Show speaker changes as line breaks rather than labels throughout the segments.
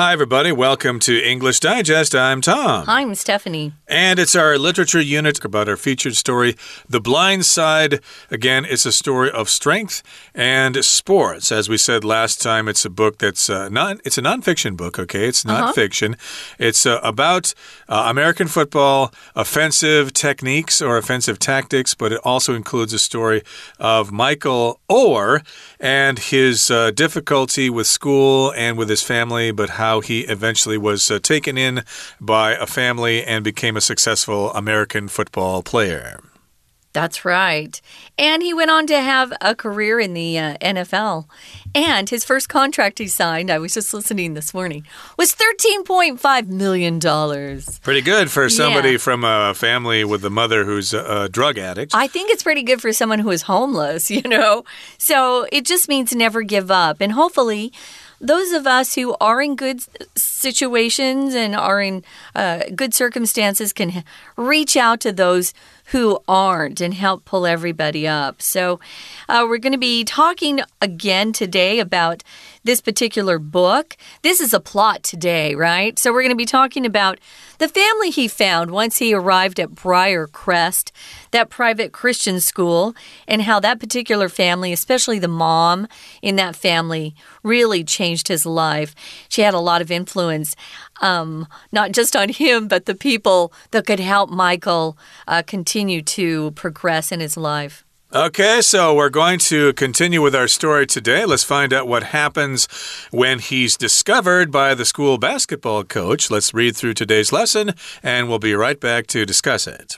Hi, everybody. Welcome to English Digest. I'm Tom.
I'm Stephanie.
And it's our literature unit about our featured story, The Blind Side. Again, it's a story of strength and sports. As we said last time, it's a book that's uh, not, it's a nonfiction book, okay? It's not uh -huh. fiction. It's uh, about uh, American football, offensive techniques or offensive tactics, but it also includes a story of Michael Oher and his uh, difficulty with school and with his family, but how he eventually was uh, taken in by a family and became a successful American football player.
That's right. And he went on to have a career in the uh, NFL. And his first contract he signed, I was just listening this morning, was $13.5 million.
Pretty good for somebody yeah. from a family with a mother who's a, a drug addict.
I think it's pretty good for someone who is homeless, you know? So it just means never give up. And hopefully, those of us who are in good situations and are in uh, good circumstances can reach out to those who aren't and help pull everybody up. So, uh, we're going to be talking again today about this particular book. This is a plot today, right? So, we're going to be talking about the family he found once he arrived at Briarcrest, that private Christian school, and how that particular family, especially the mom in that family, really changed his life. She had a lot of influence um, not just on him, but the people that could help Michael uh, continue to progress in his life.
Okay, so we're going to continue with our story today. Let's find out what happens when he's discovered by the school basketball coach. Let's read through today's lesson, and we'll be right back to discuss it.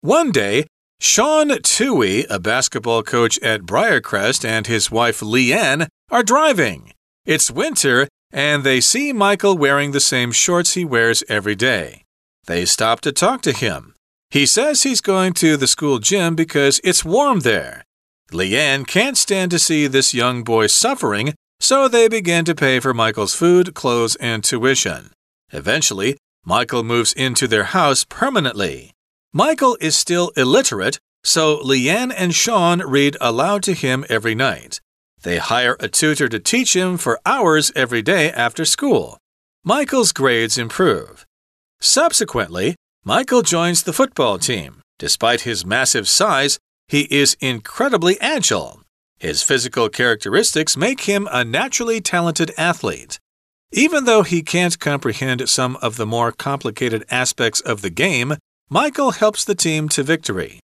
One day, Sean Tuohy, a basketball coach at Briarcrest, and his wife Leigh Anne are driving. It's winter, and they see Michael wearing the same shorts he wears every day. They stop to talk to him. He says he's going to the school gym because it's warm there. Leigh Anne can't stand to see this young boy suffering, so they begin to pay for Michael's food, clothes, and tuition. Eventually, Michael moves into their house permanently. Michael is still illiterate, so Leigh Anne and Sean read aloud to him every night. They hire a tutor to teach him for hours every day after school. Michael's grades improve. Subsequently, Michael joins the football team. Despite his massive size, he is incredibly agile. His physical characteristics make him a naturally talented athlete. Even though he can't comprehend some of the more complicated aspects of the game, Michael helps the team to victory.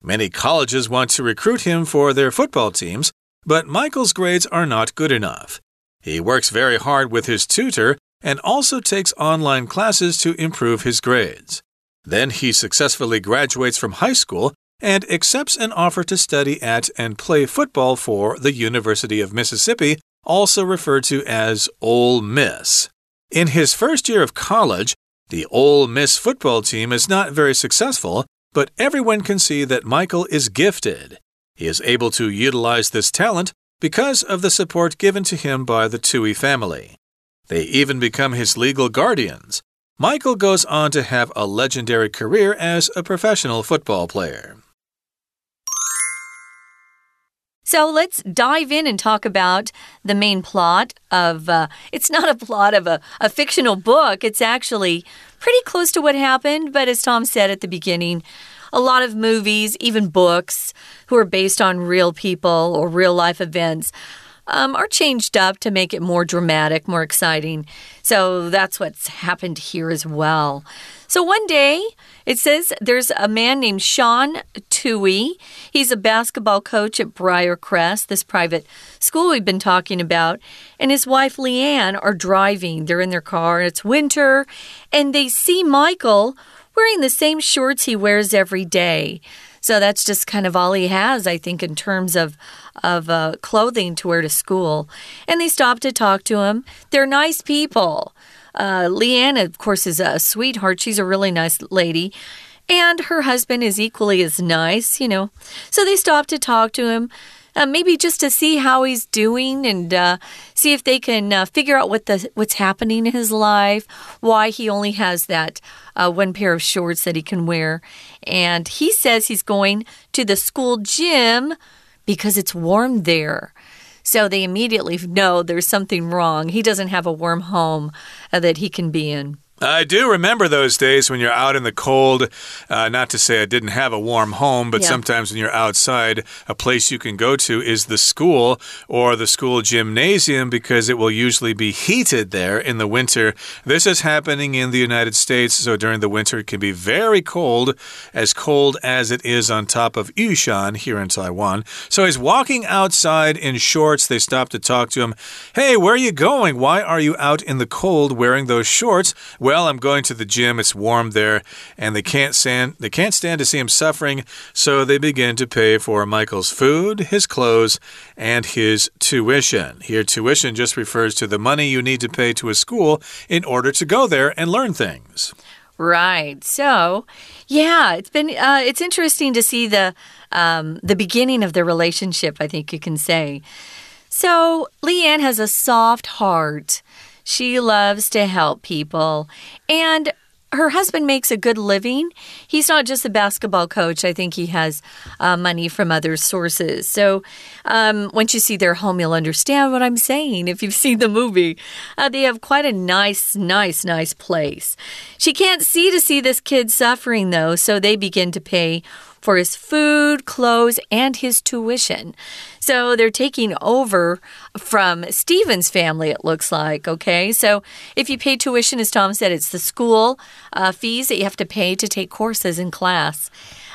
Many colleges want to recruit him for their football teams but Michael's grades are not good enough. He works very hard with his tutor and also takes online classes to improve his grades. Then he successfully graduates from high school and accepts an offer to study at and play football for the University of Mississippi, also referred to as Ole Miss. In his first year of college, the Ole Miss football team is not very successful, but everyone can see that Michael is gifted. He is able to utilize this talent because of the support given to him by the Tuohy family. They even become his legal guardians. Michael goes on to have a legendary career as a professional football player.
So let's dive in and talk about the main plot of. Uh, it's not a plot of a, a fictional book, it's actually pretty close to what happened, but as Tom said at the beginning, a lot of movies, even books, who are based on real people or real life events. Um, are changed up to make it more dramatic, more exciting. So that's what's happened here as well. So one day, it says there's a man named Sean Tuohy. He's a basketball coach at Briarcrest, this private school we've been talking about. And his wife Leigh Anne are driving. They're in their car, and it's winter, and they see Michael wearing the same shorts he wears every day. So that's just kind of all he has, I think, in terms of of uh, clothing to wear to school. And they stop to talk to him. They're nice people. Uh, Leigh Anne, of course, is a sweetheart. She's a really nice lady. And her husband is equally as nice, you know. So they stop to talk to him uh, maybe just to see how he's doing and uh, see if they can uh, figure out what the what's happening in his life, why he only has that uh, one pair of shorts that he can wear. And he says he's going to the school gym because it's warm there. So they immediately know there's something wrong. He doesn't have a warm home uh, that he can be in.
I do remember those days when you're out in the cold. Uh, not to say I didn't have a warm home, but yeah. sometimes when you're outside, a place you can go to is the school or the school gymnasium because it will usually be heated there in the winter. This is happening in the United States, so during the winter it can be very cold, as cold as it is on top of Yushan here in Taiwan. So he's walking outside in shorts. They stop to talk to him. Hey, where are you going? Why are you out in the cold wearing those shorts? Well, I'm going to the gym. It's warm there, and they can't stand they can't stand to see him suffering, so they begin to pay for Michael's food, his clothes, and his tuition. Here tuition just refers to the money you need to pay to a school in order to go there and learn things.
Right. So, yeah, it's been uh, it's interesting to see the um, the beginning of the relationship. I think you can say. So, Leigh Anne has a soft heart. She loves to help people. And her husband makes a good living. He's not just a basketball coach. I think he has uh, money from other sources. So um, once you see their home, you'll understand what I'm saying. If you've seen the movie, uh, they have quite a nice, nice, nice place. She can't see to see this kid suffering, though, so they begin to pay for his food, clothes, and his tuition. So they're taking over from Stephen's family, it looks like. Okay. So if you pay tuition, as Tom said, it's the school uh, fees that you have to pay to take courses in class.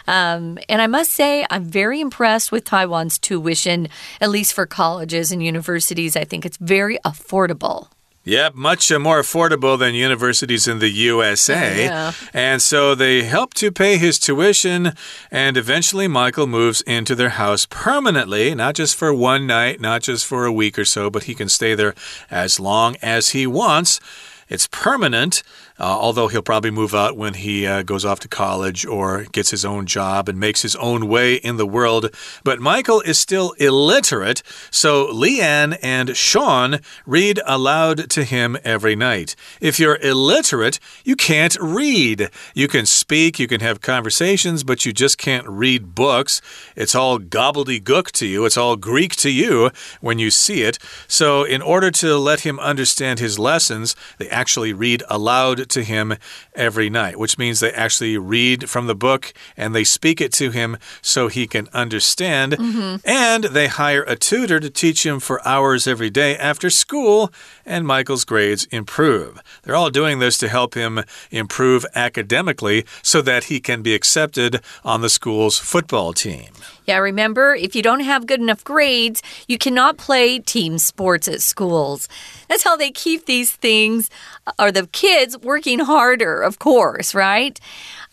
Um, and I must say, I'm very impressed with Taiwan's tuition, at least for colleges and universities. I think it's very affordable.
Yep, much uh, more affordable than universities in the USA. Yeah. And so they help to pay his tuition, and eventually Michael moves into their house permanently, not just for one night, not just for a week or so, but he can stay there as long as he wants. It's permanent, although he'll probably move out when he uh, goes off to college or gets his own job and makes his own way in the world. But Michael is still illiterate, so Leigh Anne and Sean read aloud to him every night. If you're illiterate, you can't read. You can speak, you can have conversations, but you just can't read books. It's all gobbledygook to you, it's all Greek to you when you see it. So, in order to let him understand his lessons, they actually read aloud to him every night, which means they actually read from the book and they speak it to him so he can understand. Mm -hmm. And they hire a tutor to teach him for hours every day after school, and Michael's grades improve. They're all doing this to help him improve academically so that he can be accepted on the school's football team.
Yeah, remember, if you don't have good enough grades, you cannot play team sports at schools. That's how they keep these things, or the kids working harder, of course, right?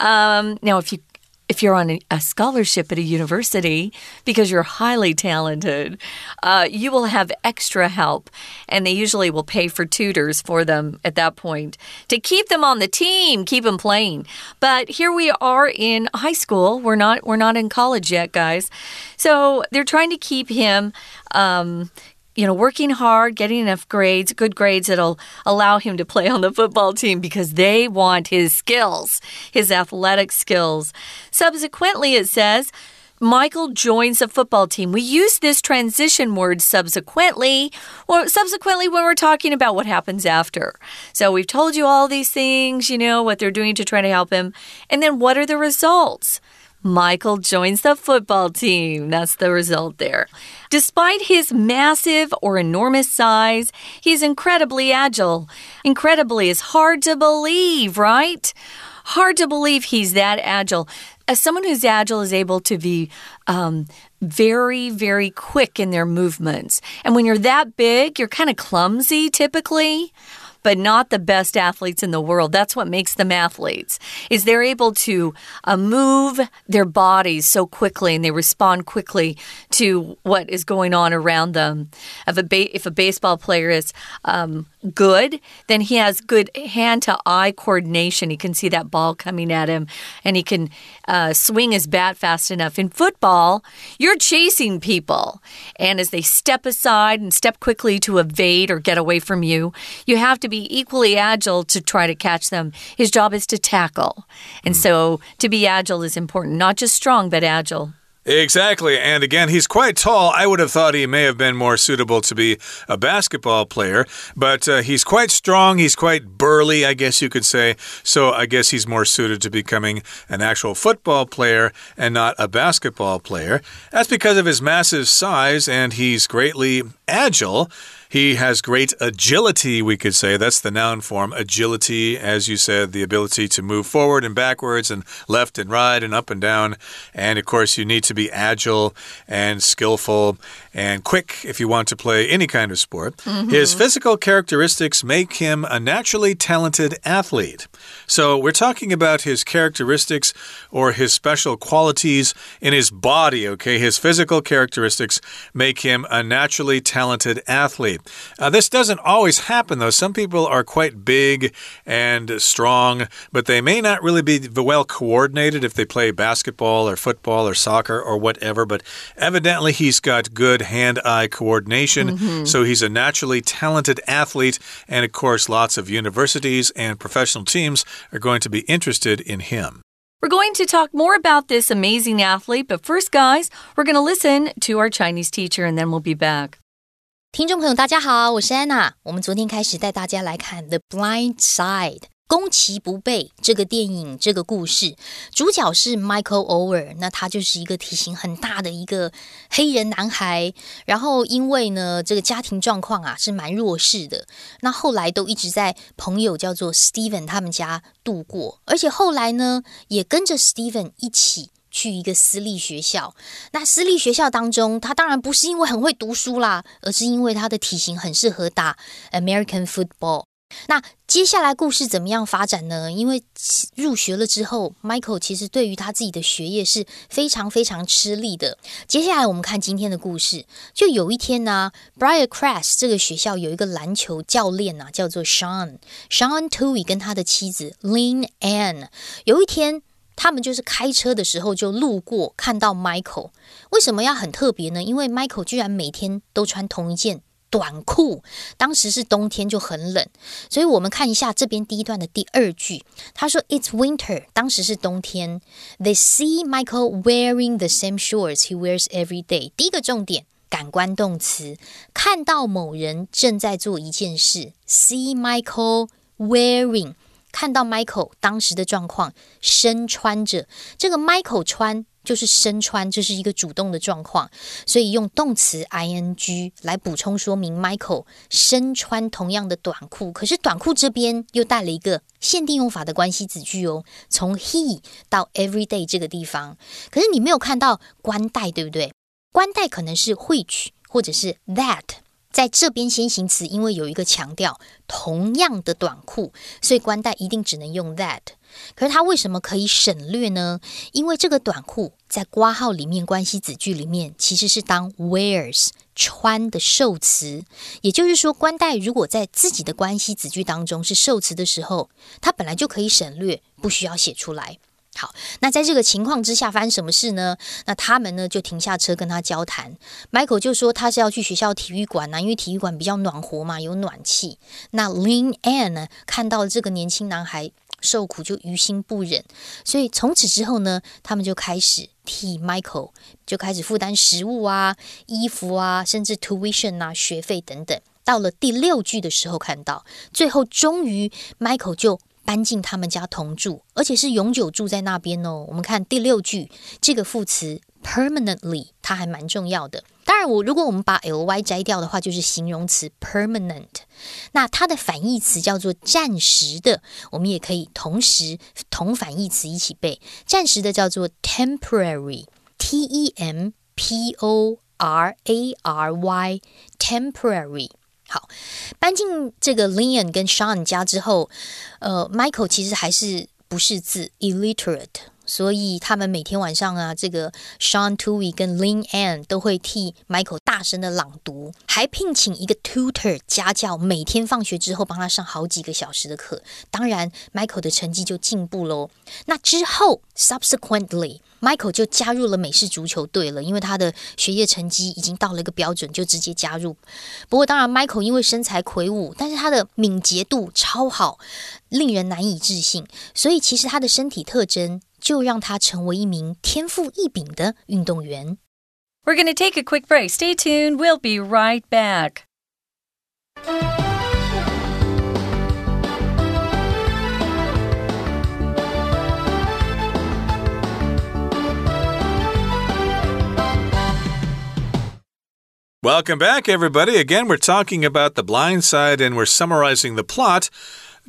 Um, now, if you if you're on a scholarship at a university because you're highly talented, uh, you will have extra help. And they usually will pay for tutors for them at that point to keep them on the team, keep them playing. But here we are in high school. We're not we're not in college yet, guys. So they're trying to keep him um, you know, working hard, getting enough grades, good grades that'll allow him to play on the football team because they want his skills, his athletic skills. Subsequently, it says, Michael joins the football team. We use this transition word subsequently, or subsequently when we're talking about what happens after. So we've told you all these things, you know, what they're doing to try to help him. And then what are the results? Michael joins the football team. That's the result there. Despite his massive or enormous size, he's incredibly agile. Incredibly is hard to believe, right? Hard to believe he's that agile. As someone who's agile is able to be um, very, very quick in their movements. And when you're that big, you're kind of clumsy typically but not the best athletes in the world. That's what makes them athletes. Is they're able to uh, move their bodies so quickly and they respond quickly to what is going on around them. If a if a baseball player is um, good, then he has good hand to eye coordination. He can see that ball coming at him and he can uh, swing his bat fast enough. In football, you're chasing people. And as they step aside and step quickly to evade or get away from you, you have to be equally agile to try to catch them. His job is to tackle. And hmm. so to be agile is important, not just strong, but agile.
Exactly. And again, he's quite tall. I would have thought he may have been more suitable to be a basketball player, but uh, he's quite strong. He's quite burly, I guess you could say. So I guess he's more suited to becoming an actual football player and not a basketball player. That's because of his massive size, and he's greatly agile. He has great agility, we could say. That's the noun form. Agility, as you said, the ability to move forward and backwards and left and right and up and down. And of course, you need to be agile and skillful and quick if you want to play any kind of sport. Mm -hmm. His physical characteristics make him a naturally talented athlete. So we're talking about his characteristics or his special qualities in his body, okay? His physical characteristics make him a naturally talented athlete. Uh, this doesn't always happen, though. Some people are quite big and strong, but they may not really be well coordinated if they play basketball or football or soccer or whatever. But evidently, he's got good hand eye coordination. Mm -hmm. So he's a naturally talented athlete. And of course, lots of universities and professional teams are going to be interested in him.
We're going to talk more about this amazing athlete, but first, guys, we're going to listen to our Chinese teacher and then we'll be back.
听众朋友，大家好，我是安娜。我们昨天开始带大家来看《The Blind Side》， 攻其不备这个电影这个故事，主角是 Michael Ower，那他就是一个体型很大的一个黑人男孩。然后因为呢，这个家庭状况啊是蛮弱势的，那后来都一直在朋友叫做 Steven 他们家度过，而且后来呢也跟着 Steven 一起。去一个私立学校，那私立学校当中，他当然不是因为很会读书啦，而是因为他的体型很适合打 American football。那接下来故事怎么样发展呢？因为入学了之后，Michael 其实对于他自己的学业是非常非常吃力的。接下来我们看今天的故事，就有一天呢，Briarcrest 这个学校有一个篮球教练啊，叫做 Sean，Sean Tui 跟他的妻子 Lynn Ann，有一天。他们就是开车的时候就路过，看到 Michael。为什么要很特别呢？因为 Michael 居然每天都穿同一件短裤。当时是冬天，就很冷。所以我们看一下这边第一段的第二句，他说 "It's winter"，当时是冬天。They see Michael wearing the same shorts he wears every day。第一个重点，感官动词，看到某人正在做一件事。See Michael wearing。看到 Michael 当时的状况，身穿着这个 Michael 穿就是身穿，这是一个主动的状况，所以用动词 ing 来补充说明 Michael 身穿同样的短裤。可是短裤这边又带了一个限定用法的关系子句哦，从 he 到 every day 这个地方，可是你没有看到关带，对不对？关带可能是 which 或者是 that。在这边先行词，因为有一个强调同样的短裤，所以关代一定只能用 that。可是它为什么可以省略呢？因为这个短裤在挂号里面关系子句里面其实是当 wears 穿的受词，也就是说，关代如果在自己的关系子句当中是受词的时候，它本来就可以省略，不需要写出来。好，那在这个情况之下发生什么事呢？那他们呢就停下车跟他交谈。Michael 就说他是要去学校体育馆呢，因为体育馆比较暖和嘛，有暖气。那 Lin Ann 呢看到这个年轻男孩受苦，就于心不忍，所以从此之后呢，他们就开始替 Michael 就开始负担食物啊、衣服啊，甚至 tuition 啊、学费等等。到了第六句的时候，看到最后终于 Michael 就。搬进他们家同住，而且是永久住在那边哦。我们看第六句，这个副词 permanently 它还蛮重要的。当然，我如果我们把 ly 摘掉的话，就是形容词 permanent。那它的反义词叫做暂时的，我们也可以同时同反义词一起背。暂时的叫做 temporary，t e m p o r a r y，temporary。好，搬进这个 Lian 跟 Sean 家之后，呃，Michael 其实还是不识字，illiterate。所以他们每天晚上啊，这个 Sean Tui 跟 Lin Ann 都会替 Michael 大声的朗读，还聘请一个 tutor 家教，每天放学之后帮他上好几个小时的课。当然，Michael 的成绩就进步喽。那之后，subsequently，Michael 就加入了美式足球队了，因为他的学业成绩已经到了一个标准，就直接加入。不过，当然，Michael 因为身材魁梧，但是他的敏捷度超好，令人难以置信。所以，其实他的身体特征。就让他成为一名天赋异禀的运动员。
We're going to take a quick break. Stay tuned. We'll be right back.
Welcome back, everybody. Again, we're talking about The Blind Side and we're summarizing the plot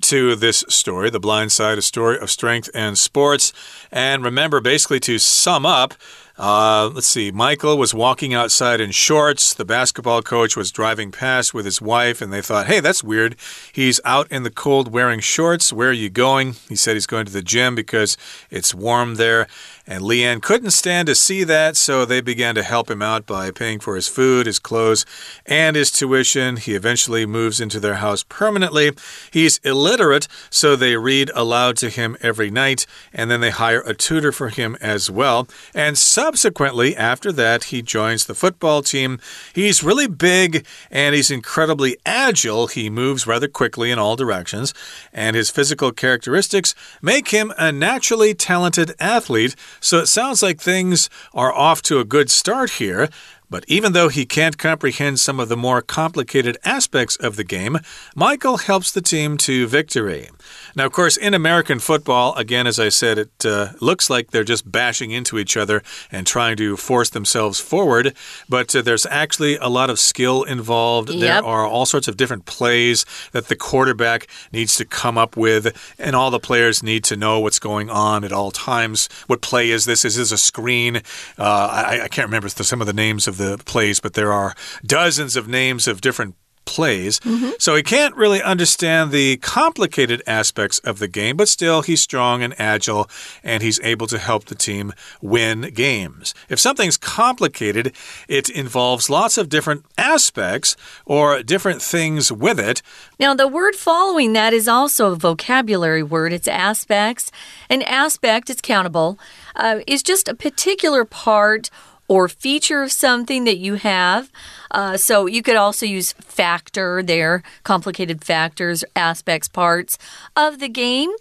to this story, The Blind Side, a story of strength and sports. And remember, basically, to sum up, uh, let's see. Michael was walking outside in shorts. The basketball coach was driving past with his wife, and they thought, hey, that's weird. He's out in the cold wearing shorts. Where are you going? He said he's going to the gym because it's warm there. And Leigh Anne couldn't stand to see that, so they began to help him out by paying for his food, his clothes, and his tuition. He eventually moves into their house permanently. He's illiterate, so they read aloud to him every night, and then they hire a tutor for him as well. And subsequently, after that, he joins the football team. He's really big and he's incredibly agile. He moves rather quickly in all directions, and his physical characteristics make him a naturally talented athlete. So it sounds like things are off to a good start here. But even though he can't comprehend some of the more complicated aspects of the game, Michael helps the team to victory. Now, of course, in American football, again, as I said, it uh, looks like they're just bashing into each other and trying to force themselves forward. But uh, there's actually a lot of skill involved.
Yep.
There are all sorts of different plays that the quarterback needs to come up with, and all the players need to know what's going on at all times. What play is this? Is this a screen? Uh, I, I can't remember some of the names of the plays, but there are dozens of names of different plays.
Mm -hmm.
So he can't really understand the complicated aspects of the game, but still he's strong and agile and he's able to help the team win games. If something's complicated, it involves lots of different aspects or different things with it.
Now, the word following that is also a vocabulary word. It's aspects. An aspect, it's countable, uh, is just a particular part or feature of something that you have. Uh, so you could also use factor there, complicated factors, aspects, parts of the game.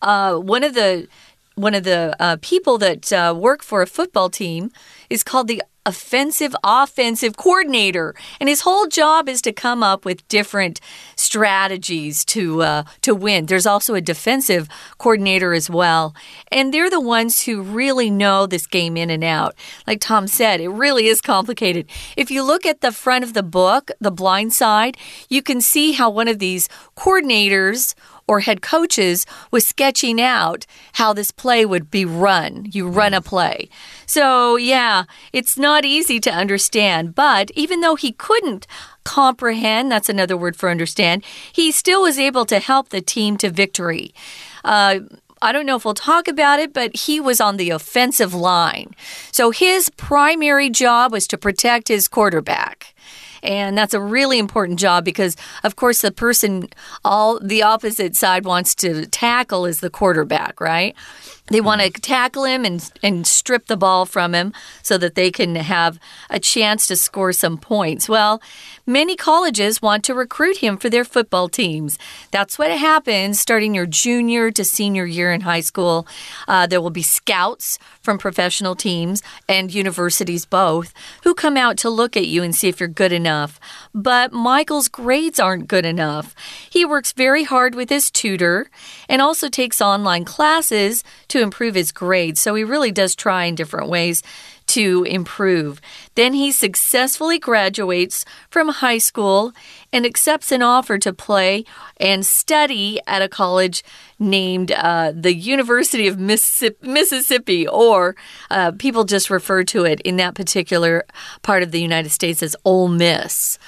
Uh, one of the one of the uh, people that uh, work for a football team is called the offensive offensive coordinator. And his whole job is to come up with different strategies to uh, to win. There's also a defensive coordinator as well. And they're the ones who really know this game in and out. Like tom said it really is complicated. If you look at the front of the book the blind side you can see how one of these coordinators or head coaches was sketching out how this play would be run. You run a play. So, yeah, it's not easy to understand, but even though he couldn't comprehend, that's another word for understand, he still was able to help the team to victory. Uh, I don't know if we'll talk about it, but he was on the offensive line. So his primary job was to protect his quarterback. And that's a really important job because, of course, the person all the opposite side wants to tackle is the quarterback, right? They want to tackle him and, and strip the ball from him so that they can have a chance to score some points. Well, many colleges want to recruit him for their football teams. That's what happens starting your junior to senior year in high school. Uh, there will be scouts from professional teams and universities both who come out to look at you and see if you're good enough. But Michael's grades aren't good enough. He works very hard with his tutor and also takes online classes to improve his grades. So he really does try in different ways to improve. Then he successfully graduates from high school and accepts an offer to play and study at a college named uh, the University of Mississippi, or uh, people just refer to it in that particular part of the United States as Ole Miss.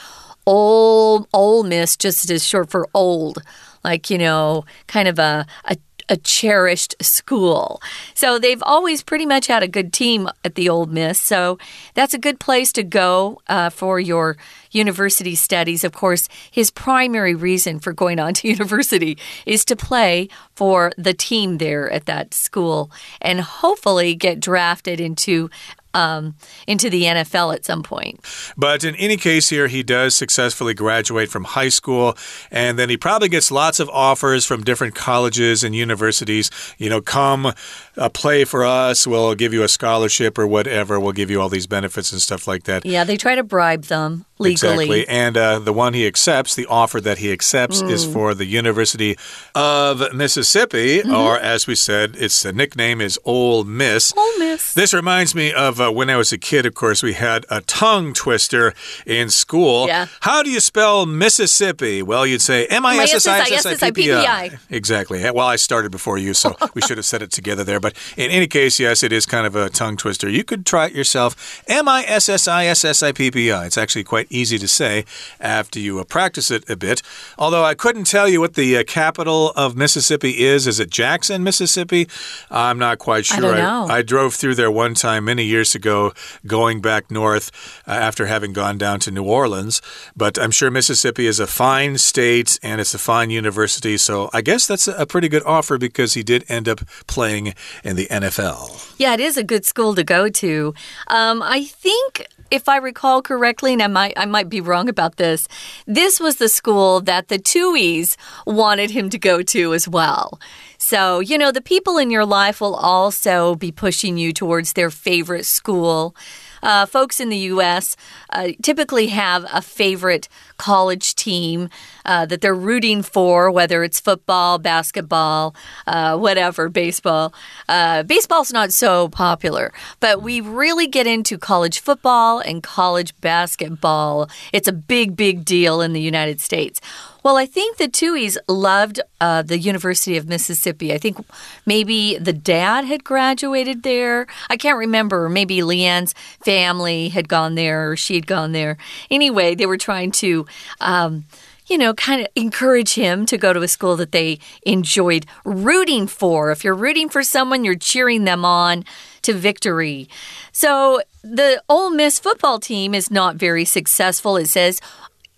Ole, Ole Miss just is short for old like, you know, kind of a, a a cherished school. So they've always pretty much had a good team at the Old Miss. So that's a good place to go uh, for your university studies. Of course, his primary reason for going on to university is to play for the team there at that school and hopefully get drafted into um, into the NFL at some point.
But in any case, here he does successfully graduate from high school, and then he probably gets lots of offers from different colleges and universities. You know, come uh, play for us, we'll give you a scholarship or whatever, we'll give you all these benefits and stuff like that.
Yeah, they try to bribe them legally.
Exactly. And uh, the one he accepts, the offer that he accepts, mm. is for the University of Mississippi, mm -hmm. or as we said, its the nickname is Ole Miss.
Ole Miss.
This reminds me of uh, when I was a kid, of course, we had a tongue twister in school.
Yeah.
How do you spell Mississippi? Well, you'd say M I S S I S S I P P I. Exactly. Well, I started before you, so we should have said it together there. But in any case, yes, it is kind of a tongue twister. You could try it yourself. M I S S I S S I P P I. It's actually quite easy to say after you uh, practice it a bit. Although I couldn't tell you what the uh, capital of Mississippi is. Is it Jackson, Mississippi? I'm not quite sure. I,
don't know.
I, I drove through there one time many years ago, going back north uh, after having gone down to New Orleans. But I'm sure Mississippi is a fine state and it's a fine university. So I guess that's a pretty good offer because he did end up playing in the NFL.
Yeah, it is a good school to go to. Um, I think if I recall correctly, and I might I might be wrong about this, this was the school that the Tuohys wanted him to go to as well. So, you know, the people in your life will also be pushing you towards their favorite school. Uh, folks in the U.S. Uh, typically have a favorite college team uh, that they're rooting for, whether it's football, basketball, uh, whatever, baseball. Uh, baseball's not so popular, but we really get into college football and college basketball. It's a big, big deal in the United States. Well, I think the Tuohys loved uh, the University of Mississippi. I think maybe the dad had graduated there. I can't remember. Maybe Leigh Anne's family had gone there or she had gone there. Anyway, they were trying to. Um, you know, kind of encourage him to go to a school that they enjoyed rooting for. If you're rooting for someone, you're cheering them on to victory. So the Ole Miss football team is not very successful. It says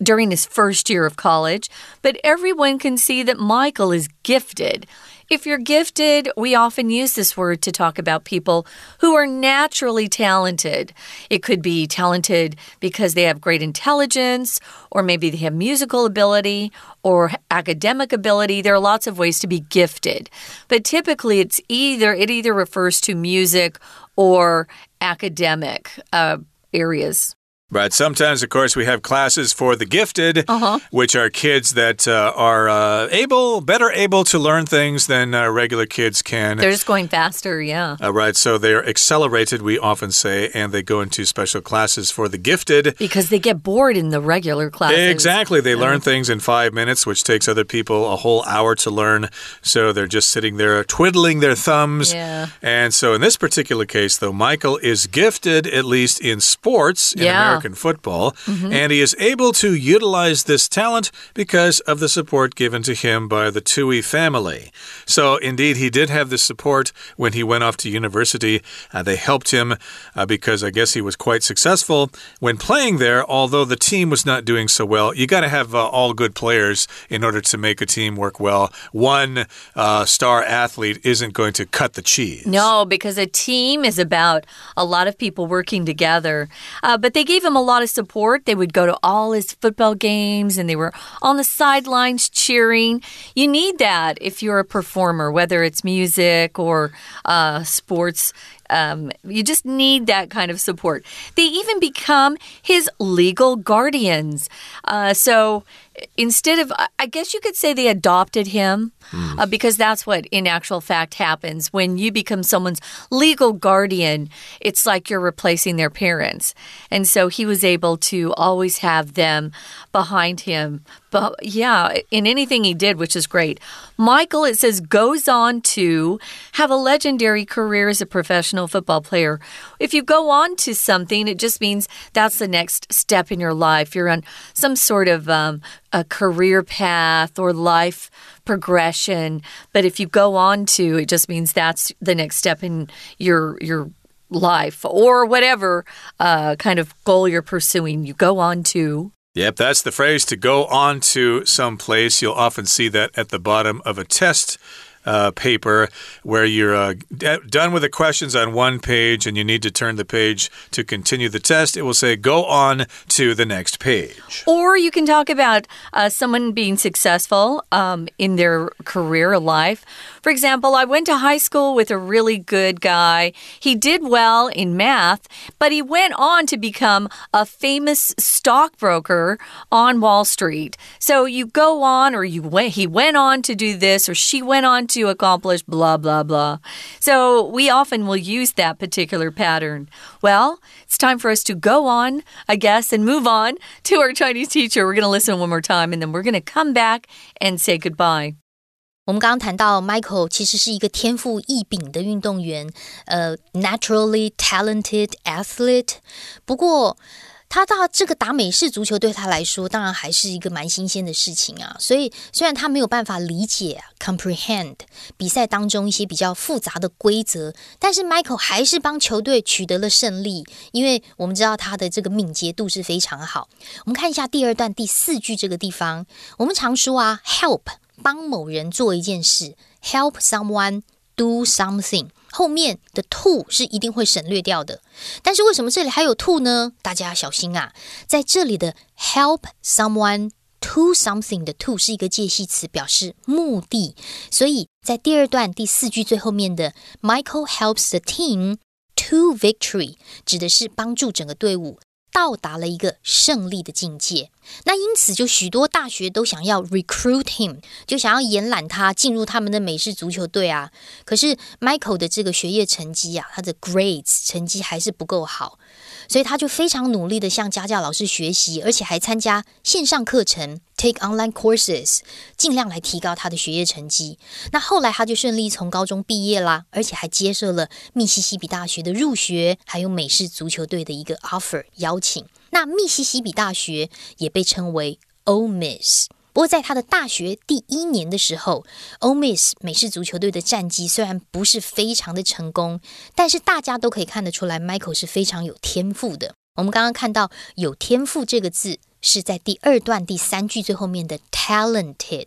during his first year of college, but everyone can see that Michael is gifted. If you're gifted, we often use this word to talk about people who are naturally talented. It could be talented because they have great intelligence, or maybe they have musical ability or academic ability. There are lots of ways to be gifted. But typically it's either it either refers to music or academic uh, areas.
But sometimes, of course, we have classes for the gifted,
uh -huh.
which are kids that uh, are uh, able, better able to learn things than uh, regular kids can.
They're just going faster, yeah.
Uh, right. So they're accelerated, we often say, and they go into special classes for the gifted.
Because they get bored in the regular classes.
Exactly. They yeah. learn things in five minutes, which takes other people a whole hour to learn. So they're just sitting there twiddling their thumbs.
Yeah.
And so in this particular case, though, Michael is gifted, at least in sports, in
yeah.
American American football, mm -hmm. and he is able to utilize this talent because of the support given to him by the Tuohy family. So, indeed, he did have the support when he went off to university. Uh, they helped him uh, because I guess he was quite successful when playing there, although the team was not doing so well. You got to have uh, all good players in order to make a team work well. One uh, star athlete isn't going to cut the cheese.
No, because a team is about a lot of people working together. Uh, but they gave him him a lot of support. They would go to all his football games and they were on the sidelines cheering. You need that if you're a performer, whether it's music or uh, sports. Um, you just need that kind of support. They even become his legal guardians. Uh, so instead of, I guess you could say they adopted him mm. uh, because that's what in actual fact happens. When you become someone's legal guardian, it's like you're replacing their parents. And so he was able to always have them behind him. But yeah, in anything he did, which is great. Michael, it says, goes on to have a legendary career as a professional football player. If you go on to something, it just means that's the next step in your life. You're on some sort of um, a career path or life progression. But if you go on to, it just means that's the next step in your your life or whatever uh, kind of goal you're pursuing. You go on to.
Yep, that's the phrase to go on to some place. You'll often see that at the bottom of a test uh, paper where you're uh, done with the questions on one page and you need to turn the page to continue the test, it will say go on to the next page.
Or you can talk about uh, someone being successful um, in their career life. For example, I went to high school with a really good guy. He did well in math, but he went on to become a famous stockbroker on Wall Street. So you go on, or you went, he went on to do this, or she went on to accomplish blah, blah, blah. So we often will use that particular pattern. Well, it's time for us to go on, I guess, and move on to our Chinese teacher. We're going to listen one more time, and then we're going to come back and say goodbye.
我们刚刚谈到，Michael 其实是一个天赋异禀的运动员，呃，naturally talented athlete。不过， 他到这个打美式足球对他来说，当然还是一个蛮新鲜的事情啊。所以，虽然他没有办法理解 comprehend 比赛当中一些比较复杂的规则，但是 Michael 还是帮球队取得了胜利，因为我们知道他的这个敏捷度是非常好。我们看一下第二段第四句这个地方，我们常说啊，help。帮某人做一件事，help someone do something，后面的 to 是一定会省略掉的。但是为什么这里还有 to 呢？大家要小心啊！在这里的 help someone to something 的 to 是一个介系词，表示目的。所以在第二段第四句最后面的 Michael helps the team to victory，指的是帮助整个队伍。到达了一个胜利的境界，那因此就许多大学都想要 recruit him，就想要延揽他进入他们的美式足球队啊。可是 Michael 的这个学业成绩啊，他的 grades 成绩还是不够好。所以他就非常努力的向家教老师学习，而且还参加线上课程，take online courses，尽量来提高他的学业成绩。那后来他就顺利从高中毕业啦，而且还接受了密西西比大学的入学，还有美式足球队的一个 offer 邀请。那密西西比大学也被称为 o m i s s。不过，在他的大学第一年的时候 o m i s s 美式足球队的战绩虽然不是非常的成功，但是大家都可以看得出来，Michael 是非常有天赋的。我们刚刚看到“有天赋”这个字是在第二段第三句最后面的 “talented”。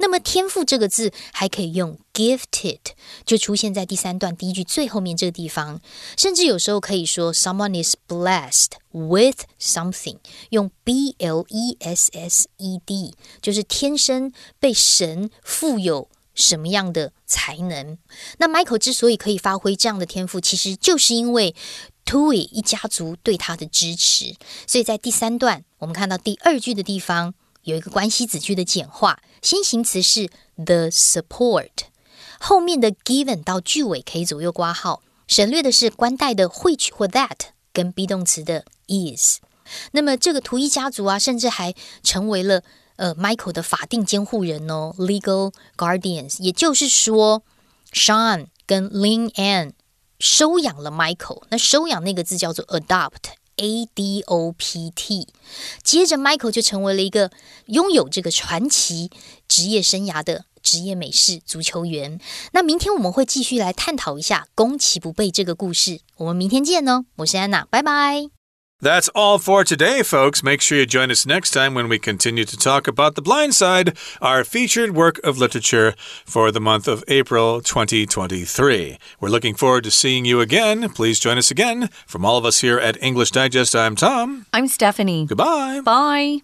那么“天赋”这个字还可以用 “gifted”，就出现在第三段第一句最后面这个地方。甚至有时候可以说 “someone is blessed with something”，用 “b l e s s e d”，就是天生被神富有什么样的才能。那 Michael 之所以可以发挥这样的天赋，其实就是因为 Tui 一家族对他的支持。所以在第三段，我们看到第二句的地方。有一个关系子句的简化，先行词是 the support，后面的 given 到句尾可以左右挂号，省略的是关带的 which 或 that 跟 be 动词的 is。那么这个图一家族啊，甚至还成为了呃 Michael 的法定监护人哦，legal guardians。也就是说，Sean 跟 Lin Ann 收养了 Michael。那收养那个字叫做 adopt。A D O P T，接着 Michael 就成为了一个拥有这个传奇职业生涯的职业美式足球员。那明天我们会继续来探讨一下攻其不备这个故事。我们明天见哦，我是安娜，拜拜。
That's all for today, folks. Make sure you join us next time when we continue to talk about The Blind Side, our featured work of literature for the month of April 2023. We're looking forward to seeing you again. Please join us again. From all of us here at English Digest, I'm Tom.
I'm Stephanie.
Goodbye.
Bye.